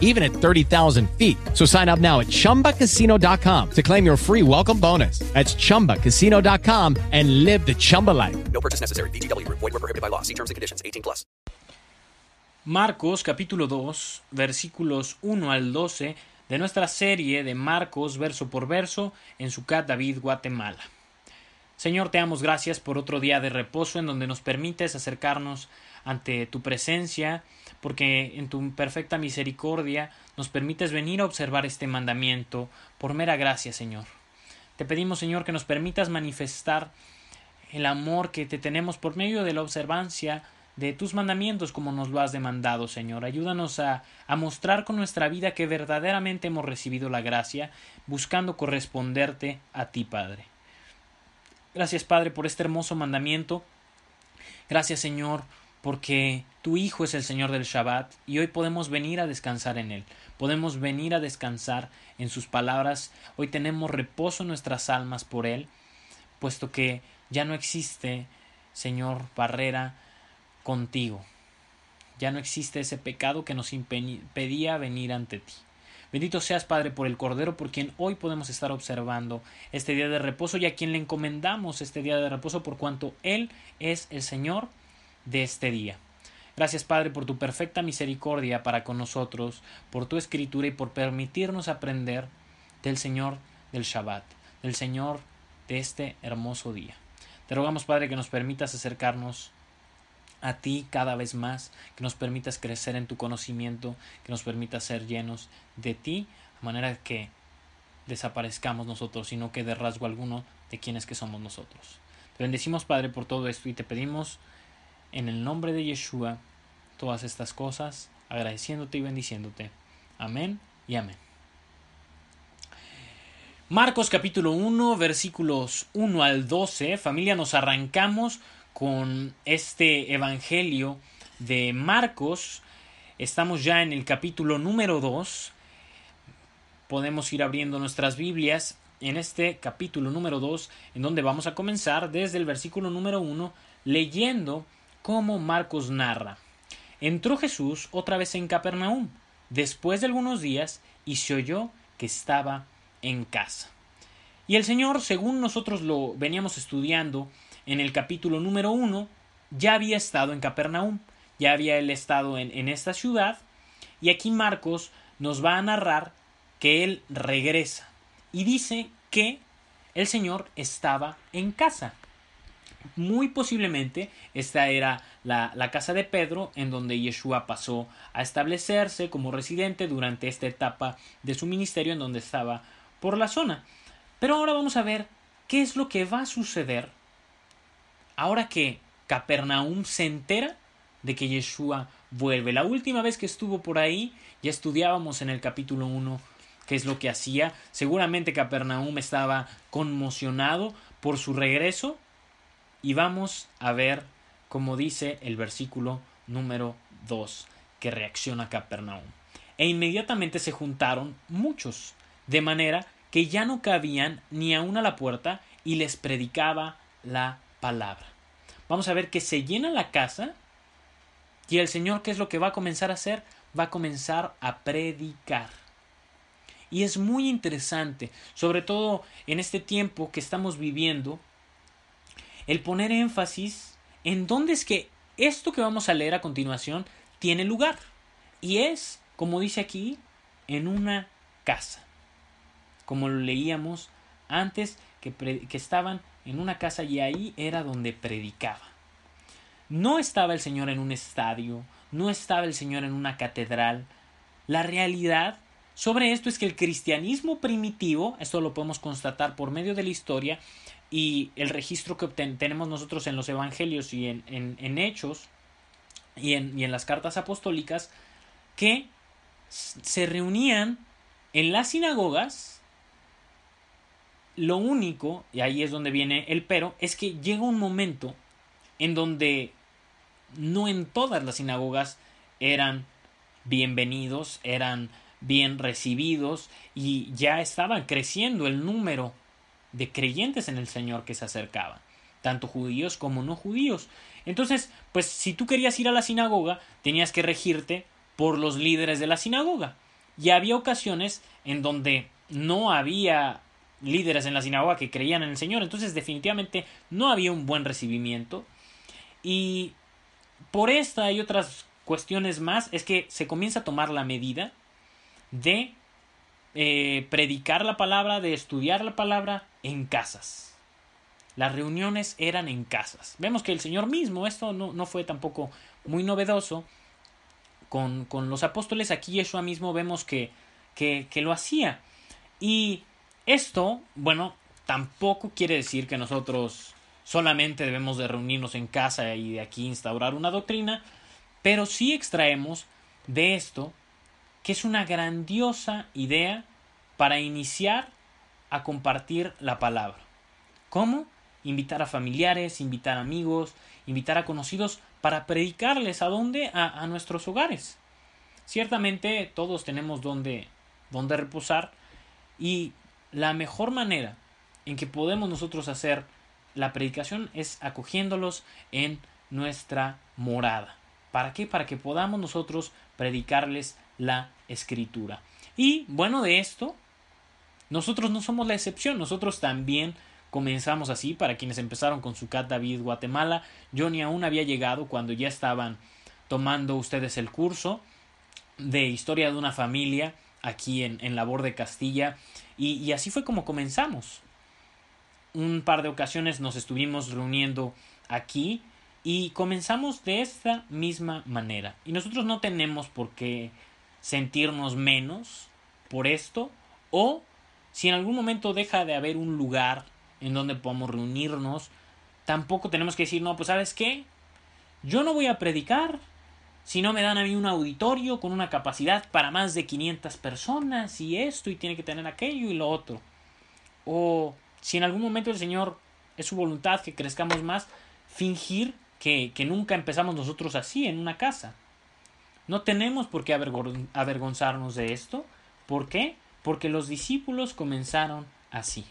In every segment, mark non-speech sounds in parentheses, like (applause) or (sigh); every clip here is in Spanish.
even at 30,000 feet. So sign up now at chumbacasino.com to claim your free welcome bonus. That's chumbacasino.com and live the Chumba life. No purchase necessary. VGW Group. Void were prohibited by law. See terms and conditions. 18 plus. Marcos capítulo 2 versículos 1 al 12 de nuestra serie de Marcos verso por verso en Sucat David, Guatemala. Señor, te damos gracias por otro día de reposo en donde nos permites acercarnos ante tu presencia, porque en tu perfecta misericordia nos permites venir a observar este mandamiento por mera gracia, Señor. Te pedimos, Señor, que nos permitas manifestar el amor que te tenemos por medio de la observancia de tus mandamientos como nos lo has demandado, Señor. Ayúdanos a, a, mostrar con nuestra vida que verdaderamente hemos recibido la gracia, buscando corresponderte a ti, Padre. Gracias, Padre, por este hermoso mandamiento. Gracias, Señor, porque tu Hijo es el Señor del Shabbat y hoy podemos venir a descansar en Él. Podemos venir a descansar en sus palabras. Hoy tenemos reposo en nuestras almas por Él, puesto que ya no existe, Señor, barrera contigo. Ya no existe ese pecado que nos impedía venir ante ti. Bendito seas, Padre, por el Cordero, por quien hoy podemos estar observando este día de reposo y a quien le encomendamos este día de reposo por cuanto Él es el Señor de este día. Gracias, Padre, por tu perfecta misericordia para con nosotros, por tu escritura y por permitirnos aprender del Señor del Shabbat, del Señor de este hermoso día. Te rogamos, Padre, que nos permitas acercarnos a ti cada vez más, que nos permitas crecer en tu conocimiento, que nos permitas ser llenos de ti, de manera que desaparezcamos nosotros y no quede rasgo alguno de quienes que somos nosotros. Te bendecimos, Padre, por todo esto y te pedimos en el nombre de Yeshua todas estas cosas, agradeciéndote y bendiciéndote. Amén y amén. Marcos capítulo 1 versículos 1 al 12. Familia, nos arrancamos con este Evangelio de Marcos. Estamos ya en el capítulo número 2. Podemos ir abriendo nuestras Biblias en este capítulo número 2, en donde vamos a comenzar desde el versículo número 1, leyendo cómo Marcos narra. Entró Jesús otra vez en Capernaum, después de algunos días, y se oyó que estaba en casa. Y el Señor, según nosotros lo veníamos estudiando en el capítulo número uno, ya había estado en Capernaum, ya había él estado en esta ciudad, y aquí Marcos nos va a narrar que él regresa y dice que el Señor estaba en casa. Muy posiblemente esta era la, la, casa de Pedro en donde Yeshua pasó a establecerse como residente durante esta etapa de su ministerio en donde estaba por la zona. Pero ahora vamos a ver qué es lo que va a suceder ahora que Capernaum se entera de que Yeshua vuelve. La última vez que estuvo por ahí, ya estudiábamos en el capítulo 1 qué es lo que hacía. Seguramente Capernaum estaba conmocionado por su regreso. Y vamos a ver cómo dice el versículo número 2 que reacciona Capernaum. E inmediatamente se juntaron muchos, de manera que ya no cabían ni aún a la puerta y les predicaba la palabra. Vamos a ver que se llena la casa y el Señor, ¿qué es lo que va a comenzar a hacer? Va a comenzar a predicar. Y es muy interesante, sobre todo en este tiempo que estamos viviendo, el poner énfasis en dónde es que esto que vamos a leer a continuación tiene lugar. Y es, como dice aquí, en una casa. Como lo leíamos antes, que, que estaban en una casa y ahí era donde predicaba. No estaba el Señor en un estadio, no estaba el Señor en una catedral. La realidad sobre esto es que el cristianismo primitivo, esto lo podemos constatar por medio de la historia y el registro que tenemos nosotros en los evangelios y en, en, hechos y en, y en las cartas apostólicas, que se reunían en las sinagogas. Lo único, y ahí es donde viene el pero, es que llega un momento en donde no en todas las sinagogas eran bienvenidos, eran bien recibidos y ya estaba creciendo el número de creyentes en el Señor que se acercaban, tanto judíos como no judíos. Entonces, pues si tú querías ir a la sinagoga, tenías que regirte por los líderes de la sinagoga. Y había ocasiones en donde no había líderes en la sinagoga que creían en el Señor, entonces definitivamente no había un buen recibimiento. Y por esta y otras cuestiones más es que se comienza a tomar la medida de eh, predicar la palabra, de estudiar la palabra en casas. Las reuniones eran en casas. Vemos que el Señor mismo, esto no, no fue tampoco muy novedoso, con, con, los apóstoles aquí Yeshua mismo vemos que, que, que lo hacía. Y esto, bueno, tampoco quiere decir que nosotros solamente debemos de reunirnos en casa y de aquí instaurar una doctrina, pero sí extraemos de esto que es una grandiosa idea para iniciar a compartir la palabra. ¿Cómo? Invitar a familiares, invitar amigos, invitar a conocidos para predicarles a dónde? A, a nuestros hogares. Ciertamente todos tenemos donde reposar y la mejor manera en que podemos nosotros hacer la predicación es acogiéndolos en nuestra morada. ¿Para qué? Para que podamos nosotros predicarles la escritura. Y bueno, de esto, nosotros no somos la excepción, nosotros también comenzamos así, para quienes empezaron con su Cat David Guatemala, yo ni aún había llegado cuando ya estaban tomando ustedes el curso de historia de una familia aquí en, en Labor de Castilla, y, y así fue como comenzamos. Un par de ocasiones nos estuvimos reuniendo aquí y comenzamos de esta misma manera. Y nosotros no tenemos por qué sentirnos menos por esto o si en algún momento deja de haber un lugar en donde podamos reunirnos, tampoco tenemos que decir, no, pues sabes qué, yo no voy a predicar si no me dan a mí un auditorio con una capacidad para más de 500 personas y esto y tiene que tener aquello y lo otro. O si en algún momento el Señor es su voluntad que crezcamos más, fingir que, que nunca empezamos nosotros así en una casa. No tenemos por qué avergonzarnos de esto. ¿Por qué? Porque los discípulos comenzaron así.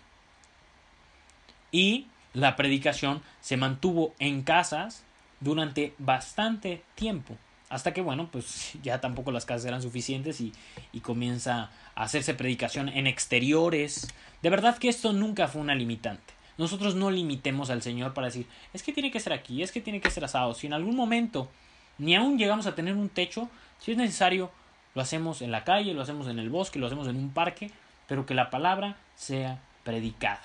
Y la predicación se mantuvo en casas durante bastante tiempo. Hasta que, bueno, pues (laughs) ya tampoco las casas eran suficientes y, y, comienza a hacerse predicación en exteriores. De verdad que esto nunca fue una limitante. Nosotros no limitemos al Señor para decir, es que tiene que ser aquí, es que tiene que ser asado. Si en algún momento ni aún llegamos a tener un techo. Si es necesario, lo hacemos en la calle, lo hacemos en el bosque, lo hacemos en un parque, pero que la palabra sea predicada.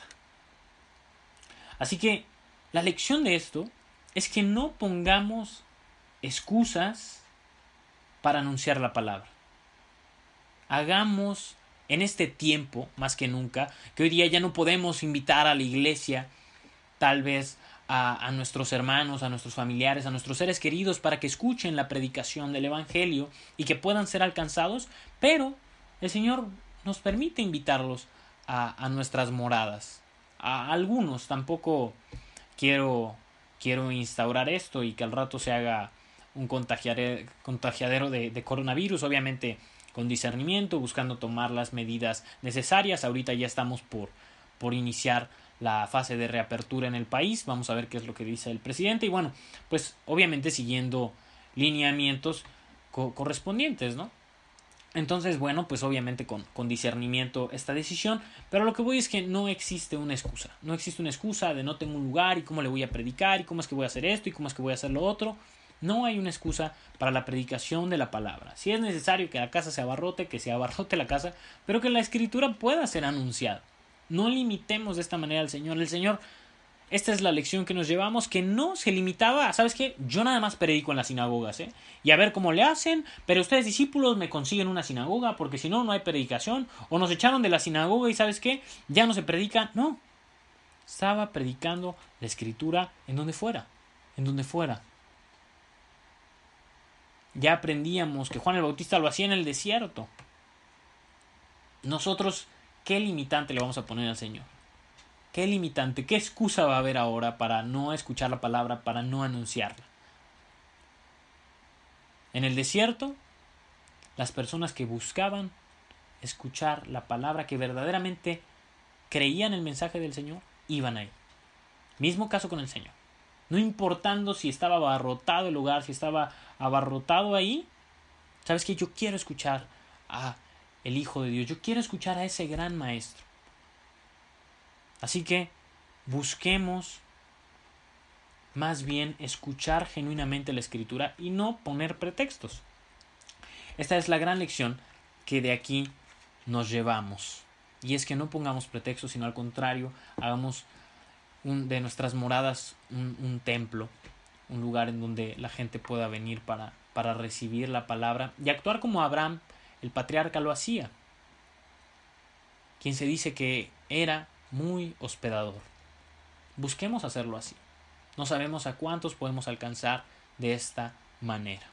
Así que la lección de esto es que no pongamos excusas para anunciar la palabra. Hagamos en este tiempo, más que nunca, que hoy día ya no podemos invitar a la iglesia, tal vez a, nuestros hermanos, a nuestros familiares, a nuestros seres queridos para que escuchen la predicación del Evangelio y que puedan ser alcanzados, pero el Señor nos permite invitarlos a, a nuestras moradas. A algunos tampoco quiero, quiero instaurar esto y que al rato se haga un contagiadero de, de coronavirus, obviamente con discernimiento, buscando tomar las medidas necesarias. Ahorita ya estamos por, por iniciar la fase de reapertura en el país. Vamos a ver qué es lo que dice el presidente. Y bueno, pues obviamente siguiendo lineamientos co correspondientes, ¿no? Entonces, bueno, pues obviamente con, con, discernimiento esta decisión, pero lo que voy es que no existe una excusa, no existe una excusa de no tengo un lugar y cómo le voy a predicar y cómo es que voy a hacer esto y cómo es que voy a hacer lo otro. No hay una excusa para la predicación de la palabra. Si es necesario que la casa se abarrote, que se abarrote la casa, pero que la escritura pueda ser anunciada. No limitemos de esta manera al Señor. El Señor, esta es la lección que nos llevamos, que no se limitaba ¿sabes qué? Yo nada más predico en las sinagogas, ¿eh? Y a ver cómo le hacen, pero ustedes discípulos me consiguen una sinagoga, porque si no, no hay predicación. O nos echaron de la sinagoga y ¿sabes qué? Ya no se predica. No. Estaba predicando la escritura en donde fuera, en donde fuera. Ya aprendíamos que Juan el Bautista lo hacía en el desierto. Nosotros ¿qué limitante le vamos a poner al Señor? ¿Qué limitante, qué excusa va a haber ahora para no escuchar la palabra, para no anunciarla? En el desierto, las personas que buscaban escuchar la palabra, que verdaderamente creían el mensaje del Señor, iban ahí. Mismo caso con el Señor. No importando si estaba abarrotado el lugar, si estaba abarrotado ahí, sabes que yo quiero escuchar a el Hijo de Dios, yo quiero escuchar a ese gran maestro. Así que busquemos más bien escuchar genuinamente la escritura y no poner pretextos. Esta es la gran lección que de aquí nos llevamos. Y es que no pongamos pretextos, sino al contrario, hagamos de nuestras moradas un, un, templo, un lugar en donde la gente pueda venir para, para recibir la palabra y actuar como Abraham, el patriarca, lo hacía, quien se dice que era muy hospedador. Busquemos hacerlo así. No sabemos a cuántos podemos alcanzar de esta manera.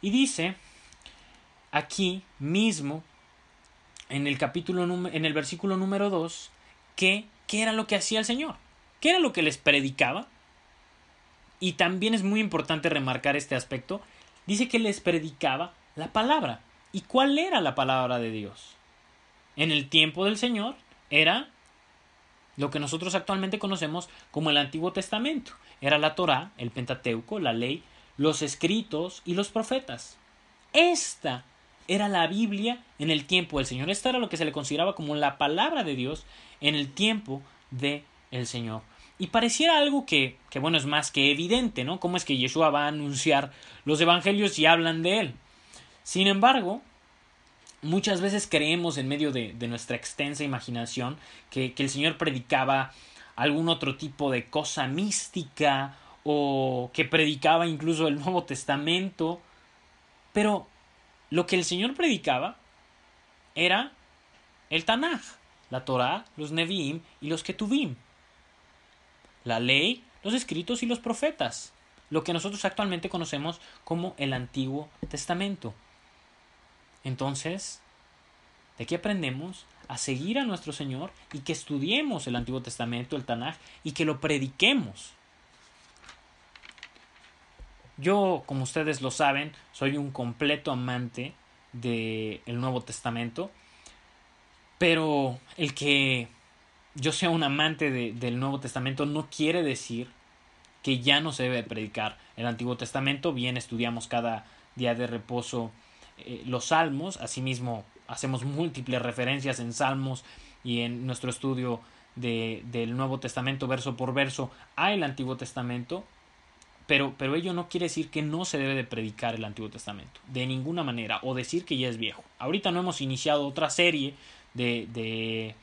Y dice aquí mismo en el capítulo en el versículo número 2 que qué era lo que hacía el Señor, qué era lo que les predicaba. Y también es muy importante remarcar este aspecto. Dice que les predicaba la palabra. ¿Y cuál era la palabra de Dios? En el tiempo del Señor era lo que nosotros actualmente conocemos como el Antiguo Testamento. Era la Torá, el Pentateuco, la ley, los escritos y los profetas. Esta era la Biblia en el tiempo del Señor. Esta era lo que se le consideraba como la palabra de Dios en el tiempo del el Señor. Y pareciera algo que, que, bueno, es más que evidente, ¿no? ¿Cómo es que Yeshua va a anunciar los evangelios y hablan de él? Sin embargo, muchas veces creemos en medio de, nuestra extensa imaginación que, el Señor predicaba algún otro tipo de cosa mística o que predicaba incluso el Nuevo Testamento. Pero lo que el Señor predicaba era el Tanaj, la Torah, los Nevi'im y los Ketuvim, la ley, los escritos y los profetas, lo que nosotros actualmente conocemos como el Antiguo Testamento. Entonces, de qué aprendemos a seguir a nuestro Señor y que estudiemos el Antiguo Testamento, el Tanaj, y que lo prediquemos. Yo, como ustedes lo saben, soy un completo amante del Nuevo Testamento, pero el que yo sea un amante del Nuevo Testamento no quiere decir que ya no se debe predicar el Antiguo Testamento. Bien, estudiamos cada día de reposo eh, los salmos, asimismo hacemos múltiples referencias en salmos y en nuestro estudio de, del Nuevo Testamento verso por verso al Antiguo Testamento, pero, pero ello no quiere decir que no se debe de predicar el Antiguo Testamento, de ninguna manera, o decir que ya es viejo. Ahorita no hemos iniciado otra serie de, de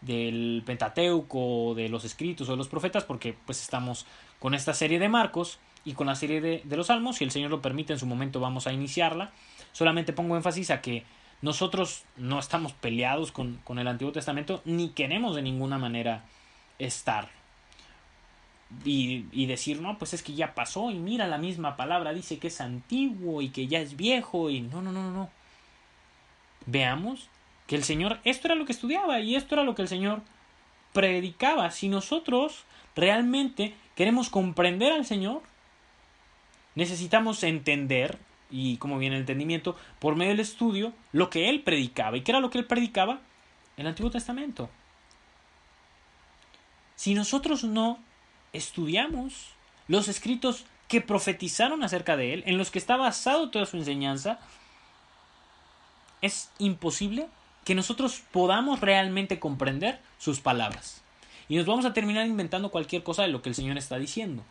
del Pentateuco, de los escritos o de los profetas, porque pues estamos con esta serie de Marcos y con la serie de, de los Salmos, si el Señor lo permite en su momento vamos a iniciarla. Solamente pongo énfasis a que nosotros no estamos peleados con, con el Antiguo Testamento, ni queremos de ninguna manera estar y, decir, no, pues es que ya pasó y mira la misma palabra, dice que es antiguo y que ya es viejo y no, no, no, no. Veamos que el Señor, esto era lo que estudiaba y esto era lo que el Señor predicaba. Si nosotros realmente queremos comprender al Señor, necesitamos entender, y como viene el entendimiento, por medio del estudio, lo que Él predicaba. ¿Y qué era lo que Él predicaba? El Antiguo Testamento. Si nosotros no estudiamos los escritos que profetizaron acerca de él, en los que está basado toda su enseñanza, es imposible que nosotros podamos realmente comprender sus palabras. Y nos vamos a terminar inventando cualquier cosa de lo que el Señor está diciendo.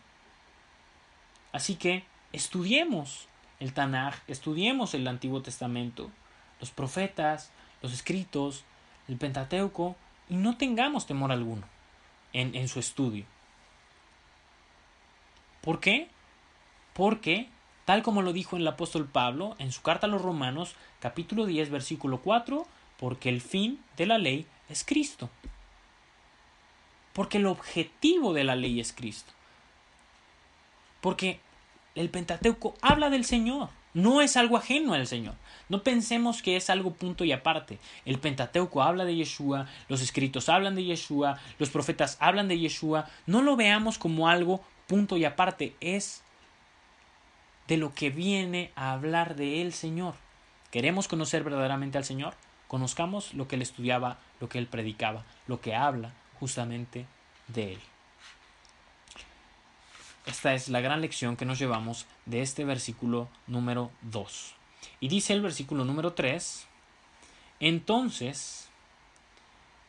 Así que estudiemos el Tanaj, estudiemos el Antiguo Testamento, los profetas, los escritos, el Pentateuco, y no tengamos temor alguno en, en su estudio. ¿Por qué? Porque, tal como lo dijo el apóstol Pablo en su carta a los Romanos, capítulo 10, versículo 4, porque el fin de la ley es Cristo. Porque el objetivo de la ley es Cristo. Porque el Pentateuco habla del Señor, no es algo ajeno al Señor. No pensemos que es algo punto y aparte. El Pentateuco habla de Yeshua, los escritos hablan de Yeshua, los profetas hablan de Yeshua. No lo veamos como algo punto y aparte, es de lo que viene a hablar de el Señor. ¿Queremos conocer verdaderamente al Señor? Conozcamos lo que él estudiaba, lo que él predicaba, lo que habla justamente de él. Esta es la gran lección que nos llevamos de este versículo número 2. Y dice el versículo número 3, entonces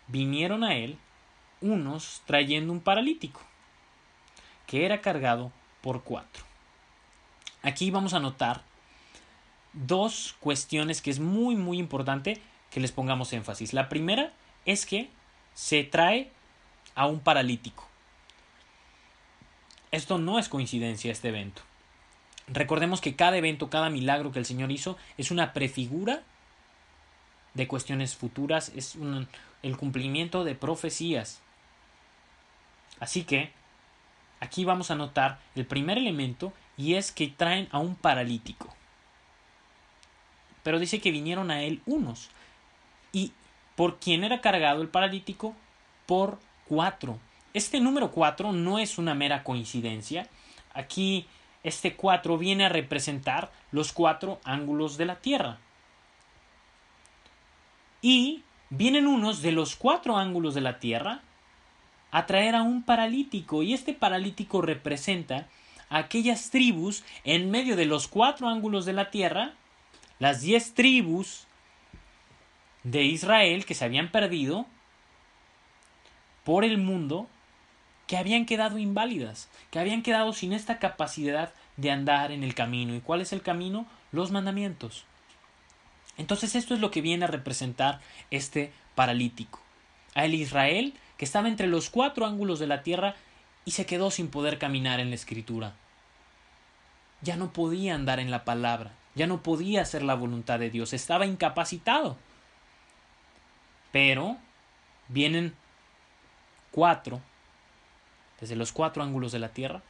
vinieron a él unos trayendo un paralítico, que era cargado por cuatro. Aquí vamos a notar dos cuestiones que es muy muy importante que les pongamos énfasis. La primera es que se trae a un paralítico. Esto no es coincidencia, este evento. Recordemos que cada evento, cada milagro que el Señor hizo es una prefigura de cuestiones futuras, es el cumplimiento de profecías. Así que aquí vamos a notar el primer elemento y es que traen a un paralítico. Pero dice que vinieron a él unos. ¿Y por quién era cargado el paralítico? Por cuatro. Este número cuatro no es una mera coincidencia. Aquí este cuatro viene a representar los cuatro ángulos de la Tierra. Y vienen unos de los cuatro ángulos de la Tierra a traer a un paralítico. Y este paralítico representa a aquellas tribus en medio de los cuatro ángulos de la Tierra, las diez tribus de Israel que se habían perdido por el mundo que habían quedado inválidas, que habían quedado sin esta capacidad de andar en el camino. ¿Y cuál es el camino? Los mandamientos. Entonces esto es lo que viene a representar este paralítico. A el Israel que estaba entre los cuatro ángulos de la tierra y se quedó sin poder caminar en la escritura. Ya no podía andar en la palabra, ya no podía hacer la voluntad de Dios, estaba incapacitado. Pero vienen cuatro desde los cuatro ángulos de la tierra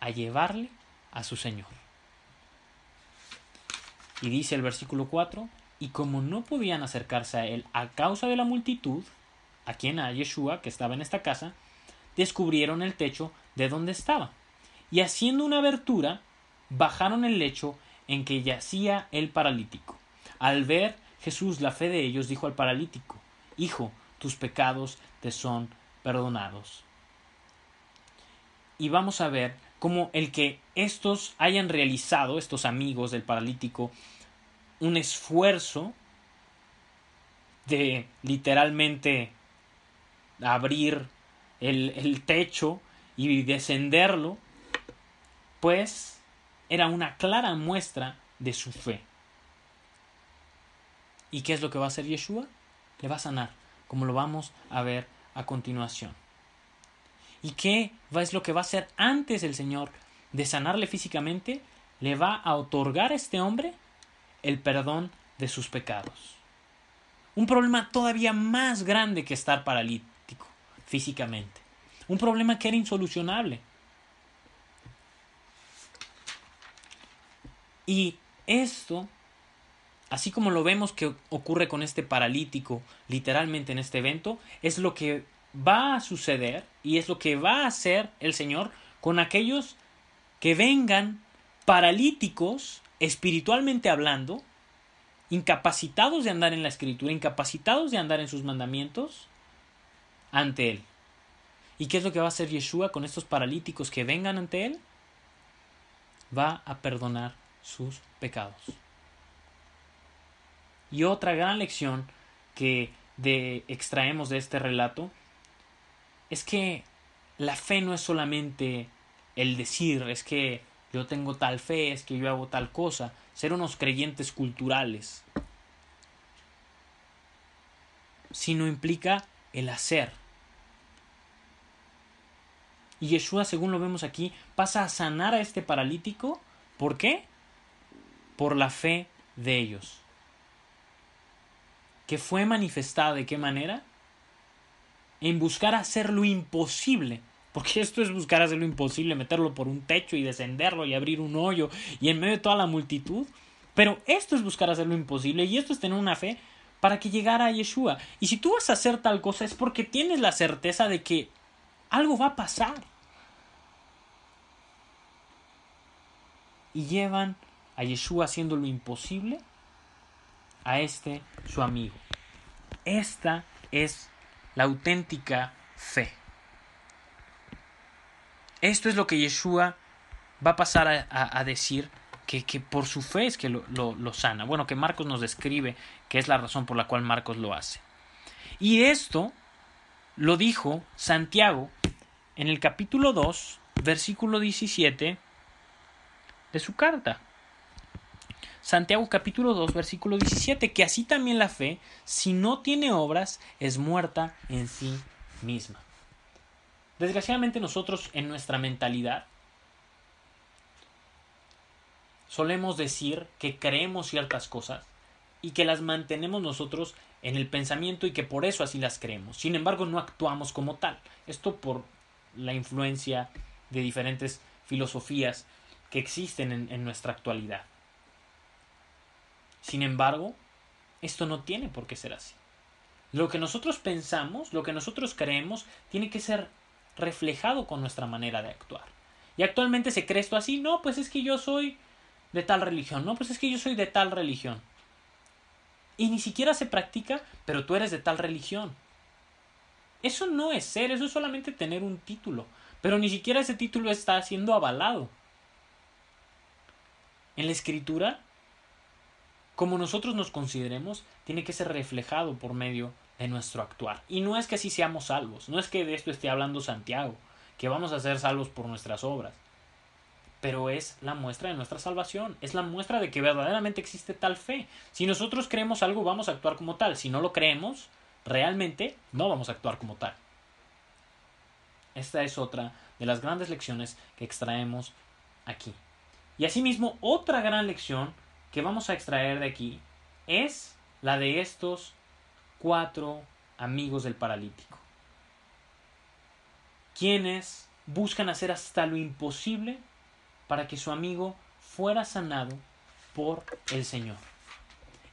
a llevarle a su Señor. Y dice el versículo 4, y como no podían acercarse a él a causa de la multitud, a quien a Yeshua, que estaba en esta casa, descubrieron el techo de donde estaba, y haciendo una abertura, bajaron el lecho en que yacía el paralítico. Al ver Jesús la fe de ellos, dijo al paralítico, Hijo, tus pecados te son perdonados y vamos a ver cómo el que estos hayan realizado, estos amigos del paralítico, un esfuerzo de literalmente abrir el, el techo y descenderlo, pues era una clara muestra de su fe. ¿Y qué es lo que va a hacer Yeshua? Le va a sanar, como lo vamos a ver a continuación. ¿Y qué es lo que va a hacer antes el Señor de sanarle físicamente? Le va a otorgar a este hombre el perdón de sus pecados. Un problema todavía más grande que estar paralítico físicamente. Un problema que era insolucionable. Y esto, así como lo vemos que ocurre con este paralítico literalmente en este evento, es lo que va a suceder y es lo que va a hacer el Señor con aquellos que vengan paralíticos espiritualmente hablando, incapacitados de andar en la escritura, incapacitados de andar en sus mandamientos, ante Él. ¿Y qué es lo que va a hacer Yeshua con estos paralíticos que vengan ante Él? Va a perdonar sus pecados. Y otra gran lección que de, extraemos de este relato es que la fe no es solamente el decir, es que yo tengo tal fe, es que yo hago tal cosa, ser unos creyentes culturales, sino implica el hacer. Y Yeshua, según lo vemos aquí, pasa a sanar a este paralítico. ¿Por qué? Por la fe de ellos. Que fue manifestada de qué manera? En buscar hacer lo imposible. Porque (laughs) esto es buscar hacer lo imposible, meterlo por un techo y descenderlo y abrir un hoyo y en medio de toda la multitud. Pero esto es buscar hacer lo imposible y esto es tener una fe para que llegara a Yeshua. Y si tú vas a hacer tal cosa es porque tienes la certeza de que algo va a pasar. y llevan a Yeshua haciendo lo imposible a este su amigo. Esta es la auténtica fe. Esto es lo que Yeshua va a pasar a, decir que, que, por su fe es que lo, lo, lo, sana. Bueno, que Marcos nos describe que es la razón por la cual Marcos lo hace. Y esto lo dijo Santiago en el capítulo 2, versículo 17 de su carta. Santiago capítulo 2, versículo 17, que así también la fe, si no tiene obras, es muerta en sí misma. Desgraciadamente nosotros en nuestra mentalidad solemos decir que creemos ciertas cosas y que las mantenemos nosotros en el pensamiento y que por eso así las creemos. Sin embargo, no actuamos como tal. Esto por la influencia de diferentes filosofías que existen en, en nuestra actualidad. Sin embargo, esto no tiene por qué ser así. Lo que nosotros pensamos, lo que nosotros creemos, tiene que ser reflejado con nuestra manera de actuar. Y actualmente se cree esto así, no, pues es que yo soy de tal religión, no, pues es que yo soy de tal religión. Y ni siquiera se practica, pero tú eres de tal religión. Eso no es ser, eso es solamente tener un título, pero ni siquiera ese título está siendo avalado. En la escritura, como nosotros nos consideremos, tiene que ser reflejado por medio de nuestro actuar. Y no es que así seamos salvos, no es que de esto esté hablando Santiago, que vamos a ser salvos por nuestras obras pero es la muestra de nuestra salvación, es la muestra de que verdaderamente existe tal fe. Si nosotros creemos algo, vamos a actuar como tal. Si no lo creemos, realmente no vamos a actuar como tal. Esta es otra de las grandes lecciones que extraemos aquí. Y asimismo, otra gran lección que vamos a extraer de aquí es la de estos cuatro amigos del paralítico, quienes buscan hacer hasta lo imposible para que su amigo fuera sanado por el Señor.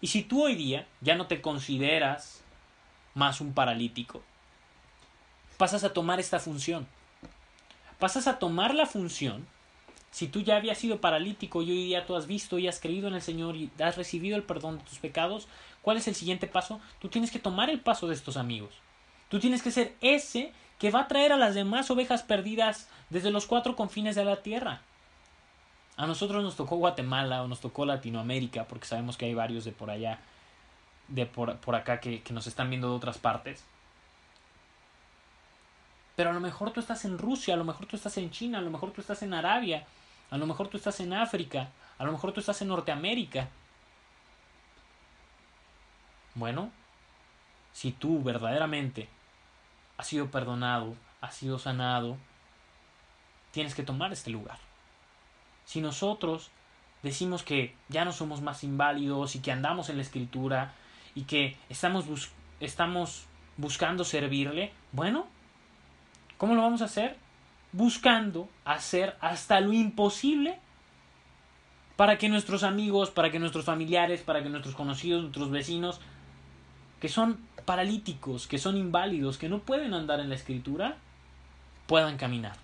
Y si tú hoy día ya no te consideras más un paralítico, pasas a tomar esta función. Pasas a tomar la función, si tú ya habías sido paralítico y hoy día tú has visto y has creído en el Señor y has recibido el perdón de tus pecados, ¿cuál es el siguiente paso? Tú tienes que tomar el paso de estos amigos. Tú tienes que ser ese que va a traer a las demás ovejas perdidas desde los cuatro confines de la tierra. A nosotros nos tocó Guatemala o nos tocó Latinoamérica, porque sabemos que hay varios de por allá, de por, por acá que, que nos están viendo de otras partes. Pero a lo mejor tú estás en Rusia, a lo mejor tú estás en China, a lo mejor tú estás en Arabia, a lo mejor tú estás en África, a lo mejor tú estás en Norteamérica. Bueno, si tú verdaderamente has sido perdonado, has sido sanado, tienes que tomar este lugar. Si nosotros decimos que ya no somos más inválidos y que andamos en la escritura y que estamos, bus estamos buscando servirle, bueno, ¿cómo lo vamos a hacer? Buscando hacer hasta lo imposible para que nuestros amigos, para que nuestros familiares, para que nuestros conocidos, nuestros vecinos, que son paralíticos, que son inválidos, que no pueden andar en la escritura, puedan caminar.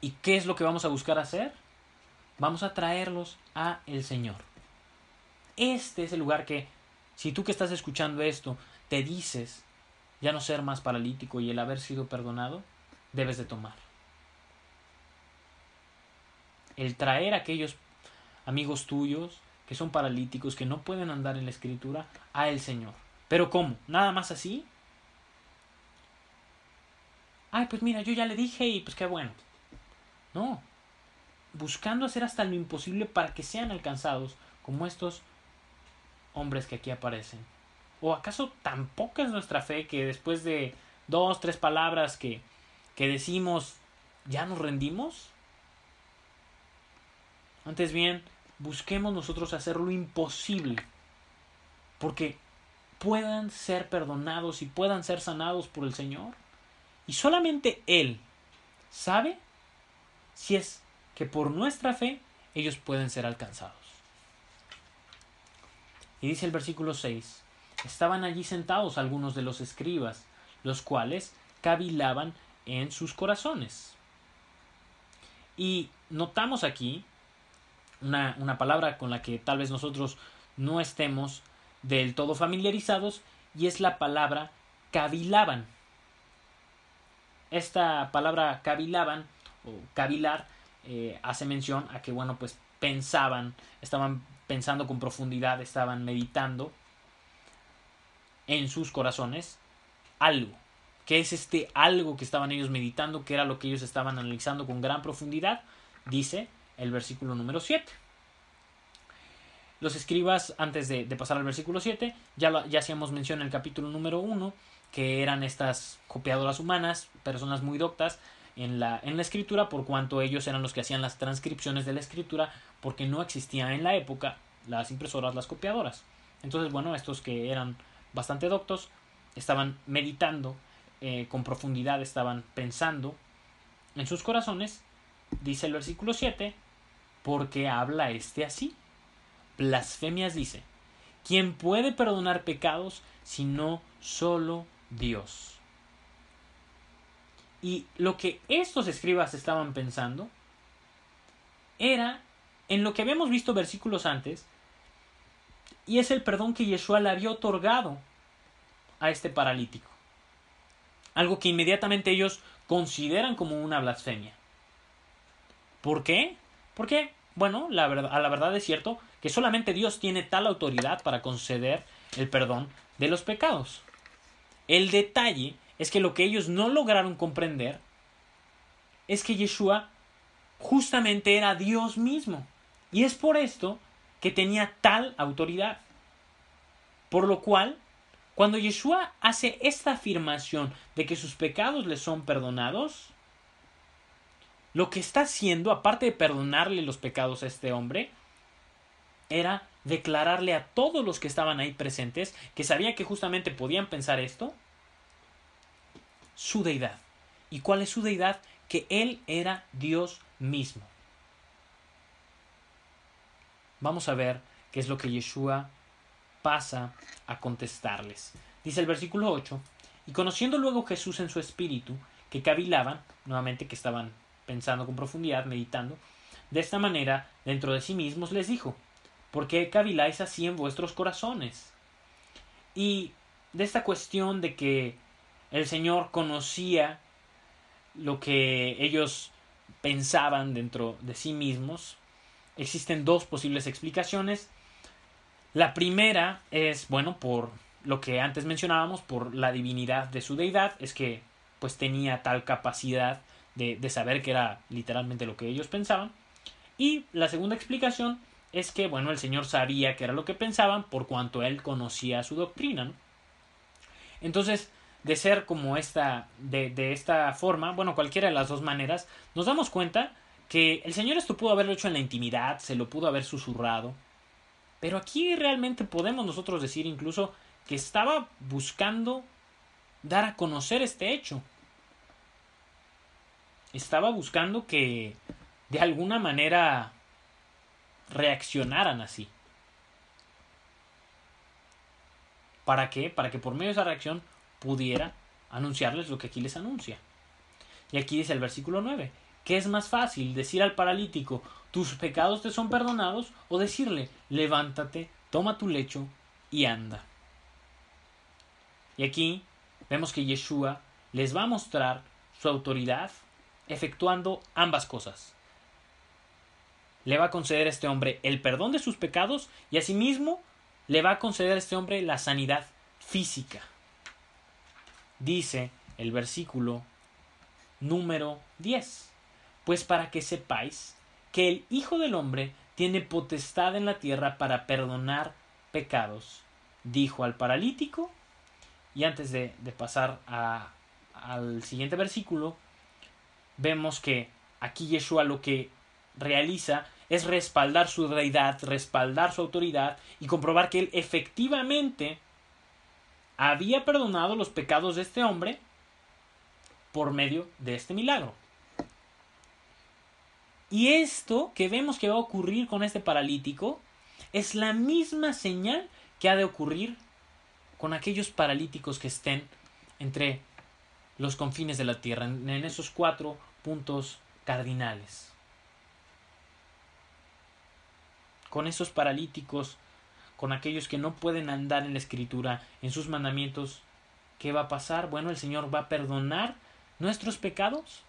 ¿Y qué es lo que vamos a buscar hacer? Vamos a traerlos a el Señor. Este es el lugar que, si tú que estás escuchando esto, te dices ya no ser más paralítico y el haber sido perdonado, debes de tomar. El traer a aquellos amigos tuyos que son paralíticos, que no pueden andar en la escritura, a el Señor. ¿Pero cómo? ¿Nada más así? Ay, pues mira, yo ya le dije y pues qué bueno. No, buscando hacer hasta lo imposible para que sean alcanzados como estos hombres que aquí aparecen. ¿O acaso tan poca es nuestra fe que después de dos, tres palabras que, que decimos, ya nos rendimos? Antes bien, busquemos nosotros hacer lo imposible porque puedan ser perdonados y puedan ser sanados por el Señor. Y solamente Él sabe si es que por nuestra fe ellos pueden ser alcanzados. Y dice el versículo 6, estaban allí sentados algunos de los escribas, los cuales cavilaban en sus corazones. Y notamos aquí una, una palabra con la que tal vez nosotros no estemos del todo familiarizados y es la palabra cavilaban. Esta palabra cavilaban o cavilar eh, hace mención a que, bueno, pues pensaban, estaban pensando con profundidad, estaban meditando en sus corazones algo. ¿Qué es este algo que estaban ellos meditando? ¿Qué era lo que ellos estaban analizando con gran profundidad? Dice el versículo número 7. Los escribas, antes de, pasar al versículo 7, ya, ya hacíamos mención en el capítulo número 1, que eran estas copiadoras humanas, personas muy doctas en la, en la escritura, por cuanto ellos eran los que hacían las transcripciones de la escritura, porque no existían en la época las impresoras, las copiadoras. Entonces, bueno, estos que eran bastante doctos, estaban meditando eh, con profundidad, estaban pensando en sus corazones, dice el versículo 7, porque habla este así blasfemias dice, ¿quién puede perdonar pecados sino solo Dios? Y lo que estos escribas estaban pensando era en lo que habíamos visto versículos antes, y es el perdón que Yeshua le había otorgado a este paralítico. Algo que inmediatamente ellos consideran como una blasfemia. ¿Por qué? Porque, bueno, la verdad, a la verdad es cierto, que solamente Dios tiene tal autoridad para conceder el perdón de los pecados. El detalle es que lo que ellos no lograron comprender es que Yeshua justamente era Dios mismo. Y es por esto que tenía tal autoridad. Por lo cual, cuando Yeshua hace esta afirmación de que sus pecados le son perdonados, lo que está haciendo, aparte de perdonarle los pecados a este hombre, era declararle a todos los que estaban ahí presentes, que sabían que justamente podían pensar esto, su deidad. ¿Y cuál es su deidad? Que Él era Dios mismo. Vamos a ver qué es lo que Yeshua pasa a contestarles. Dice el versículo 8, y conociendo luego Jesús en su espíritu, que cavilaban, nuevamente que estaban pensando con profundidad, meditando, de esta manera, dentro de sí mismos, les dijo, ¿Por qué caviláis así en vuestros corazones? Y de esta cuestión de que el Señor conocía lo que ellos pensaban dentro de sí mismos, existen dos posibles explicaciones. La primera es, bueno, por lo que antes mencionábamos, por la divinidad de su deidad, es que pues tenía tal capacidad de, de saber que era literalmente lo que ellos pensaban. Y la segunda explicación es que, bueno, el Señor sabía que era lo que pensaban por cuanto él conocía su doctrina. Entonces, de ser como esta, de, de, esta forma, bueno, cualquiera de las dos maneras, nos damos cuenta que el Señor esto pudo haberlo hecho en la intimidad, se lo pudo haber susurrado, pero aquí realmente podemos nosotros decir incluso que estaba buscando dar a conocer este hecho. Estaba buscando que de alguna manera reaccionaran así. ¿Para qué? Para que por medio de esa reacción pudiera anunciarles lo que aquí les anuncia. Y aquí dice el versículo 9, ¿qué es más fácil decir al paralítico, tus pecados te son perdonados, o decirle, levántate, toma tu lecho y anda? Y aquí vemos que Yeshua les va a mostrar su autoridad efectuando ambas cosas le va a conceder a este hombre el perdón de sus pecados y asimismo le va a conceder a este hombre la sanidad física. Dice el versículo número 10. Pues para que sepáis que el Hijo del Hombre tiene potestad en la tierra para perdonar pecados, dijo al paralítico. Y antes de, pasar al siguiente versículo, vemos que aquí Yeshua lo que realiza es respaldar su deidad, respaldar su autoridad y comprobar que él efectivamente había perdonado los pecados de este hombre por medio de este milagro. Y esto que vemos que va a ocurrir con este paralítico es la misma señal que ha de ocurrir con aquellos paralíticos que estén entre los confines de la tierra, en esos cuatro puntos cardinales. con esos paralíticos, con aquellos que no pueden andar en la escritura, en sus mandamientos, ¿qué va a pasar? Bueno, el Señor va a perdonar nuestros pecados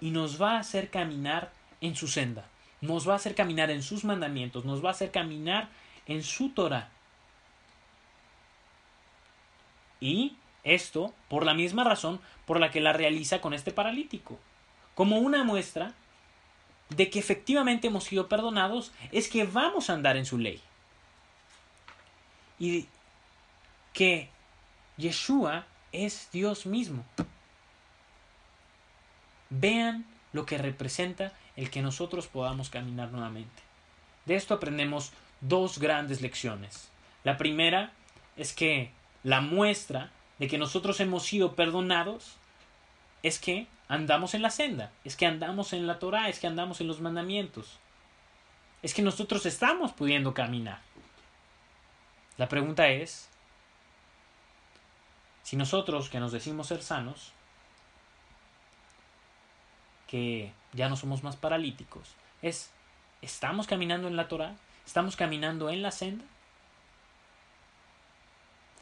y nos va a hacer caminar en su senda, nos va a hacer caminar en sus mandamientos, nos va a hacer caminar en su Torah. Y esto por la misma razón por la que la realiza con este paralítico. Como una muestra de que efectivamente hemos sido perdonados, es que vamos a andar en su ley. Y que Yeshua es Dios mismo. Vean lo que representa el que nosotros podamos caminar nuevamente. De esto aprendemos dos grandes lecciones. La primera es que la muestra de que nosotros hemos sido perdonados es que andamos en la senda, es que andamos en la Torah, es que andamos en los mandamientos, es que nosotros estamos pudiendo caminar. La pregunta es, si nosotros que nos decimos ser sanos, que ya no somos más paralíticos, es, ¿estamos caminando en la Torah? ¿Estamos caminando en la senda?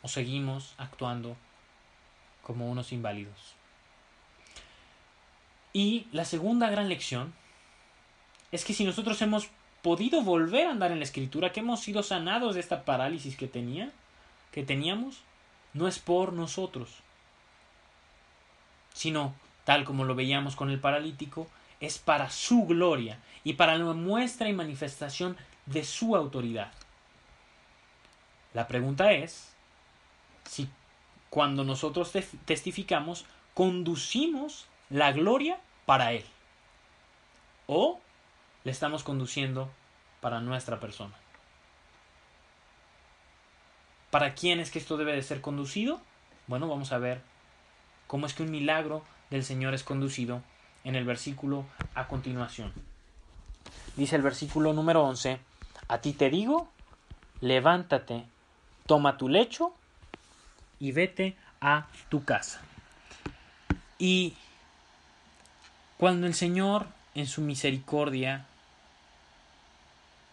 ¿O seguimos actuando como unos inválidos? Y la segunda gran lección es que si nosotros hemos podido volver a andar en la escritura, que hemos sido sanados de esta parálisis que tenía, que teníamos, no es por nosotros, sino, tal como lo veíamos con el paralítico, es para su gloria y para la muestra y manifestación de su autoridad. La pregunta es si cuando nosotros testificamos conducimos la gloria para Él. O le estamos conduciendo para nuestra persona. ¿Para quién es que esto debe de ser conducido? Bueno, vamos a ver cómo es que un milagro del Señor es conducido en el versículo a continuación. Dice el versículo número 11, a ti te digo, levántate, toma tu lecho y vete a tu casa. Y cuando el Señor, en su misericordia,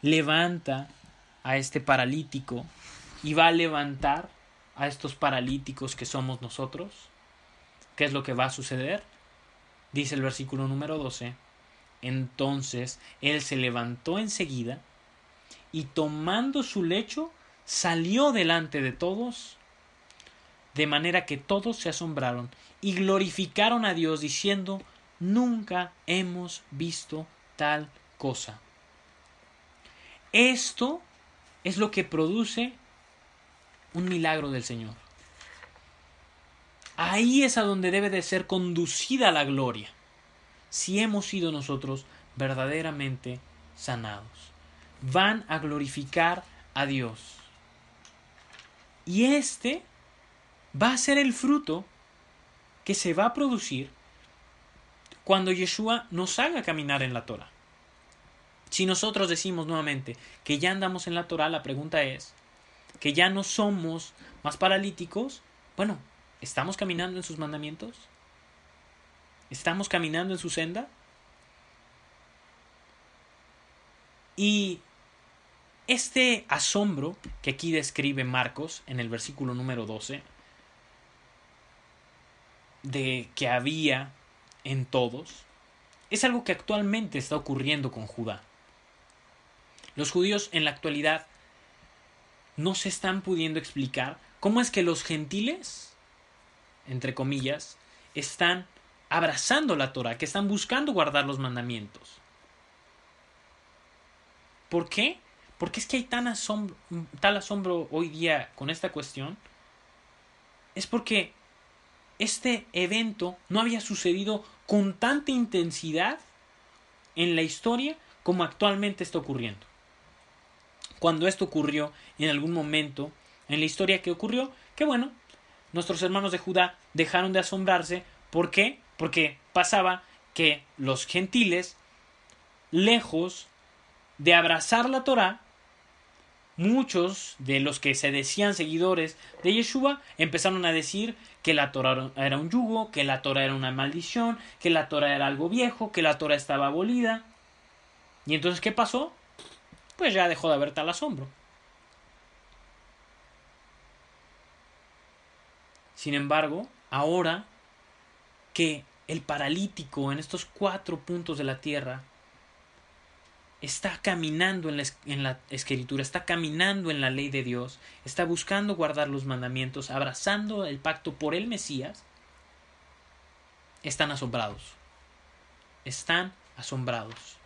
levanta a este paralítico y va a levantar a estos paralíticos que somos nosotros, ¿qué es lo que va a suceder? Dice el versículo número 12, entonces él se levantó enseguida y tomando su lecho salió delante de todos, de manera que todos se asombraron y glorificaron a Dios diciendo, Nunca hemos visto tal cosa. Esto es lo que produce un milagro del Señor. Ahí es a donde debe de ser conducida la gloria, si hemos sido nosotros verdaderamente sanados. Van a glorificar a Dios. Y este va a ser el fruto que se va a producir cuando Yeshua nos haga caminar en la Torah. Si nosotros decimos nuevamente que ya andamos en la Torah, la pregunta es que ya no somos más paralíticos, bueno, ¿estamos caminando en sus mandamientos? ¿Estamos caminando en su senda? Y este asombro que aquí describe Marcos en el versículo número 12, de que había en todos, es algo que actualmente está ocurriendo con Judá. Los judíos en la actualidad no se están pudiendo explicar cómo es que los gentiles, entre comillas, están abrazando la Torah, que están buscando guardar los mandamientos. ¿Por qué? Porque es que hay tan tal asombro hoy día con esta cuestión. Es porque este evento no había sucedido con tanta intensidad en la historia como actualmente está ocurriendo. Cuando esto ocurrió en algún momento en la historia que ocurrió, que bueno, nuestros hermanos de Judá dejaron de asombrarse. ¿Por qué? Porque pasaba que los gentiles, lejos de abrazar la Torah, muchos de los que se decían seguidores de Yeshua empezaron a decir que la Torah era un yugo, que la Torah era una maldición, que la Torah era algo viejo, que la Torah estaba abolida. ¿Y entonces qué pasó? pues ya dejó de haber tal asombro. Sin embargo, ahora que el paralítico en estos cuatro puntos de la tierra está caminando en la, escritura, está caminando en la ley de Dios, está buscando guardar los mandamientos, abrazando el pacto por el Mesías, están asombrados. Están asombrados.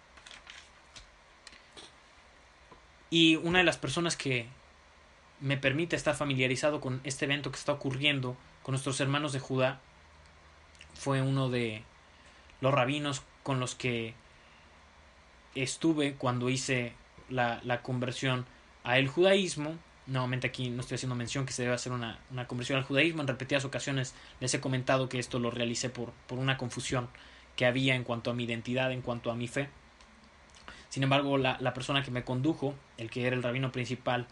Y una de las personas que me permite estar familiarizado con este evento que está ocurriendo con nuestros hermanos de Judá fue uno de los rabinos con los que estuve cuando hice la, la conversión al judaísmo. Nuevamente aquí no estoy haciendo mención que se debe hacer una, una, conversión al judaísmo. En repetidas ocasiones les he comentado que esto lo realicé por, por una confusión que había en cuanto a mi identidad, en cuanto a mi fe. Sin embargo, la, la persona que me condujo, el que era el rabino principal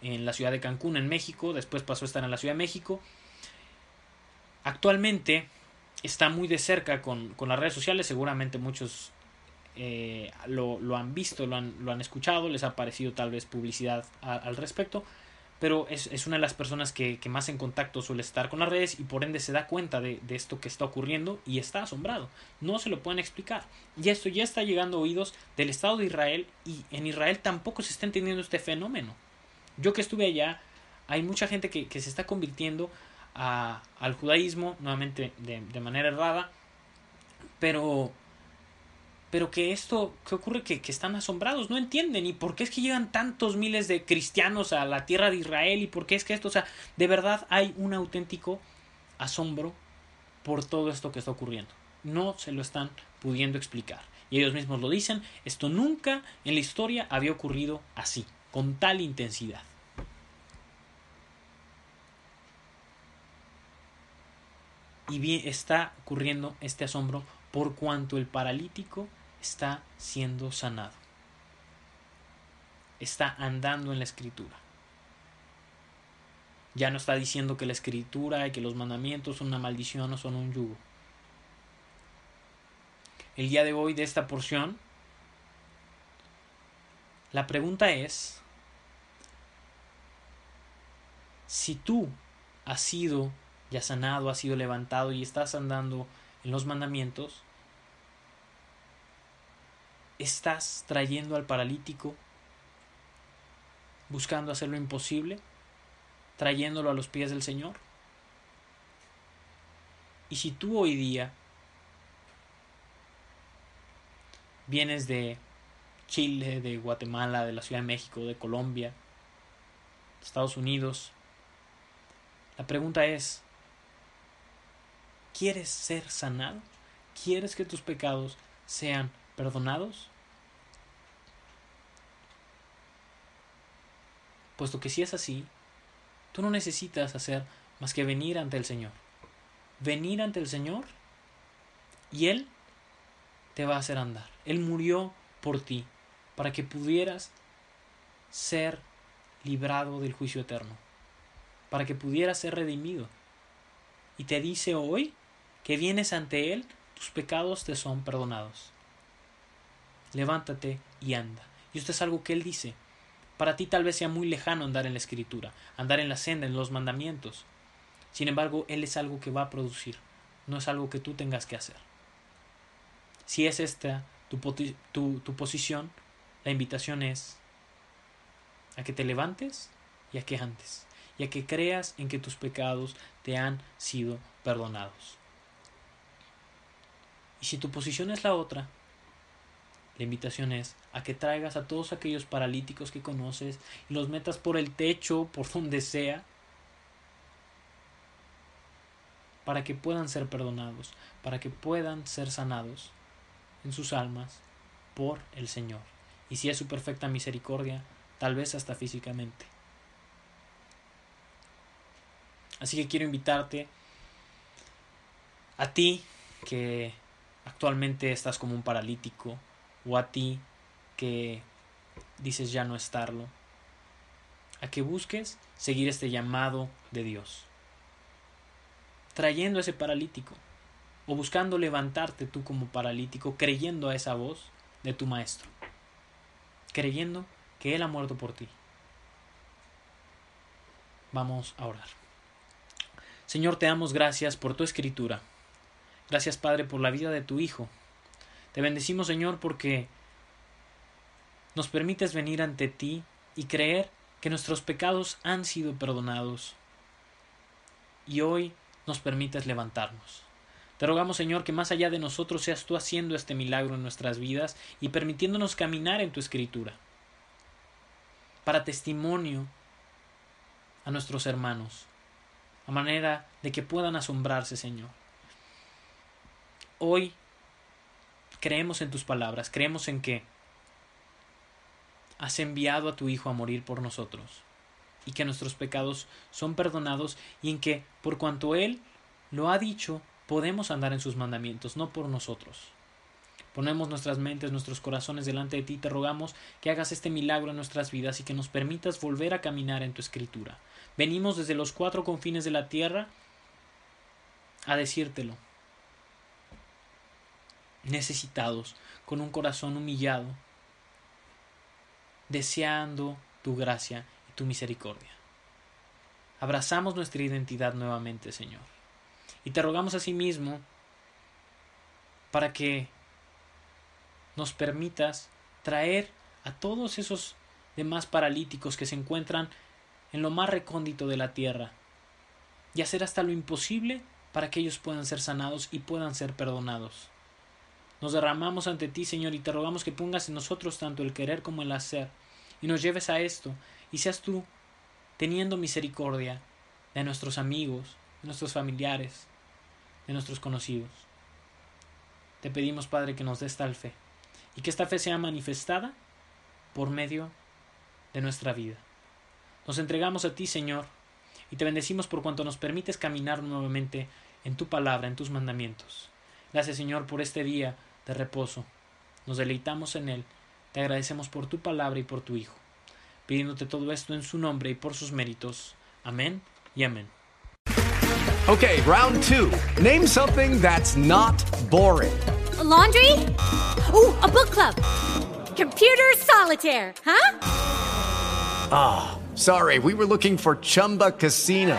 en la ciudad de Cancún, en México, después pasó a estar en la Ciudad de México, actualmente está muy de cerca con, con las redes sociales, seguramente muchos eh, lo, lo, han visto, lo han, lo han, escuchado, les ha parecido tal vez publicidad al respecto, pero es, es, una de las personas que, que, más en contacto suele estar con las redes y por ende se da cuenta de, de, esto que está ocurriendo y está asombrado. No se lo pueden explicar. Y esto ya está llegando a oídos del Estado de Israel y en Israel tampoco se está entendiendo este fenómeno. Yo que estuve allá, hay mucha gente que, que se está convirtiendo a, al judaísmo, nuevamente de, de manera errada, pero pero que esto, ¿qué ocurre? Que, que, están asombrados, no entienden. ¿Y por qué es que llegan tantos miles de cristianos a la tierra de Israel? ¿Y por qué es que esto, o sea, de verdad hay un auténtico asombro por todo esto que está ocurriendo? No se lo están pudiendo explicar. Y ellos mismos lo dicen, esto nunca en la historia había ocurrido así, con tal intensidad. Y bien está ocurriendo este asombro por cuanto el paralítico está siendo sanado. Está andando en la escritura. Ya no está diciendo que la escritura y que los mandamientos son una maldición o son un yugo. El día de hoy de esta porción, la pregunta es, si tú has sido ya sanado, has sido levantado y estás andando en los mandamientos, estás trayendo al paralítico, buscando hacer lo imposible, trayéndolo a los pies del Señor. Y si tú hoy día vienes de Chile, de Guatemala, de la Ciudad de México, de Colombia, de Estados Unidos, la pregunta es, ¿quieres ser sanado? ¿Quieres que tus pecados sean perdonados? Puesto que si es así, tú no necesitas hacer más que venir ante el Señor. Venir ante el Señor y Él te va a hacer andar. Él murió por ti para que pudieras ser librado del juicio eterno, para que pudieras ser redimido. Y te dice hoy que vienes ante Él, tus pecados te son perdonados levántate y anda. Y esto es algo que Él dice. Para ti tal vez sea muy lejano andar en la escritura, andar en la senda, en los mandamientos. Sin embargo, Él es algo que va a producir, no es algo que tú tengas que hacer. Si es esta tu, tu, posición, la invitación es a que te levantes y a que andes, y a que creas en que tus pecados te han sido perdonados. Y si tu posición es la otra, la invitación es a que traigas a todos aquellos paralíticos que conoces y los metas por el techo, (laughs) por donde sea, para que puedan ser perdonados, para que puedan ser sanados en sus almas por el Señor. Y si es su perfecta misericordia, tal vez hasta físicamente. Así que quiero invitarte a ti que actualmente estás como un paralítico, o a ti que dices ya no estarlo, a que busques seguir este llamado de Dios, trayendo a ese paralítico o buscando levantarte tú como paralítico, creyendo a esa voz de tu maestro, creyendo que Él ha muerto por ti. Vamos a orar. Señor, te damos gracias por tu escritura. Gracias, Padre, por la vida de tu Hijo. Te bendecimos, Señor, porque nos permites venir ante ti y creer que nuestros pecados han sido perdonados. Y hoy nos permites levantarnos. Te rogamos, Señor, que más allá de nosotros seas tú haciendo este milagro en nuestras vidas y permitiéndonos caminar en tu escritura. Para testimonio a nuestros hermanos, a manera de que puedan asombrarse, Señor. Hoy creemos en tus palabras, creemos en que has enviado a tu Hijo a morir por nosotros, y que nuestros pecados son perdonados, y en que, por cuanto Él lo ha dicho, podemos andar en sus mandamientos, no por nosotros. Ponemos nuestras mentes, nuestros corazones delante de ti, te rogamos que hagas este milagro en nuestras vidas y que nos permitas volver a caminar en tu escritura. Venimos desde los cuatro confines de la tierra a decírtelo. Necesitados, con un corazón humillado, deseando tu gracia y tu misericordia. Abrazamos nuestra identidad nuevamente, Señor. Y te rogamos asimismo para que nos permitas traer a todos esos demás paralíticos que se encuentran en lo más recóndito de la tierra y hacer hasta lo imposible para que ellos puedan ser sanados y puedan ser perdonados. Nos derramamos ante ti, Señor, y te rogamos que pongas en nosotros tanto el querer como el hacer, y nos lleves a esto, y seas tú teniendo misericordia de nuestros amigos, de nuestros familiares, de nuestros conocidos. Te pedimos, Padre, que nos des tal fe, y que esta fe sea manifestada por medio de nuestra vida. Nos entregamos a ti, Señor, y te bendecimos por cuanto nos permites caminar nuevamente en tu palabra, en tus mandamientos. Gracias, Señor, por este día de reposo. Nos deleitamos en él. Te agradecemos por tu palabra y por tu Hijo. Pidiéndote todo esto en su nombre y por sus méritos. Amén y amén. Okay, round two. Name something that's not boring. A laundry? Ooh, a book club. Computer solitaire, huh? Ah, oh, sorry, we were looking for Chumba Casino.